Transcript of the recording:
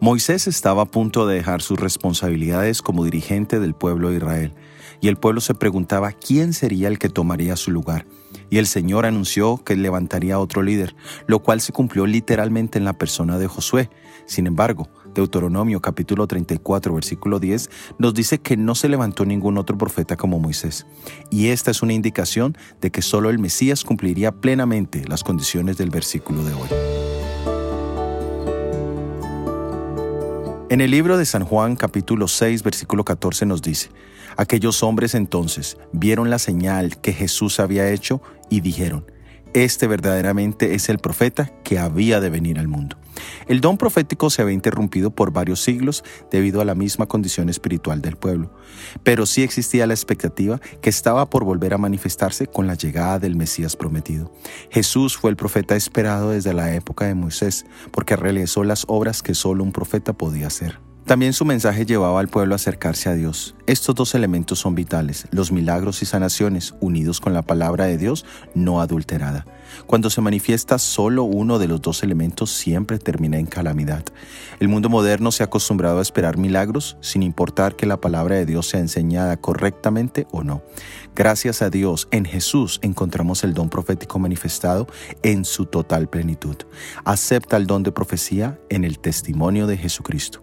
Moisés estaba a punto de dejar sus responsabilidades como dirigente del pueblo de Israel, y el pueblo se preguntaba quién sería el que tomaría su lugar. Y el Señor anunció que levantaría otro líder, lo cual se cumplió literalmente en la persona de Josué. Sin embargo, Deuteronomio capítulo 34 versículo 10 nos dice que no se levantó ningún otro profeta como Moisés. Y esta es una indicación de que solo el Mesías cumpliría plenamente las condiciones del versículo de hoy. En el libro de San Juan capítulo 6 versículo 14 nos dice, aquellos hombres entonces vieron la señal que Jesús había hecho y dijeron, este verdaderamente es el profeta que había de venir al mundo. El don profético se había interrumpido por varios siglos debido a la misma condición espiritual del pueblo, pero sí existía la expectativa que estaba por volver a manifestarse con la llegada del Mesías prometido. Jesús fue el profeta esperado desde la época de Moisés, porque realizó las obras que solo un profeta podía hacer. También su mensaje llevaba al pueblo a acercarse a Dios. Estos dos elementos son vitales, los milagros y sanaciones, unidos con la palabra de Dios no adulterada. Cuando se manifiesta solo uno de los dos elementos, siempre termina en calamidad. El mundo moderno se ha acostumbrado a esperar milagros sin importar que la palabra de Dios sea enseñada correctamente o no. Gracias a Dios, en Jesús encontramos el don profético manifestado en su total plenitud. Acepta el don de profecía en el testimonio de Jesucristo.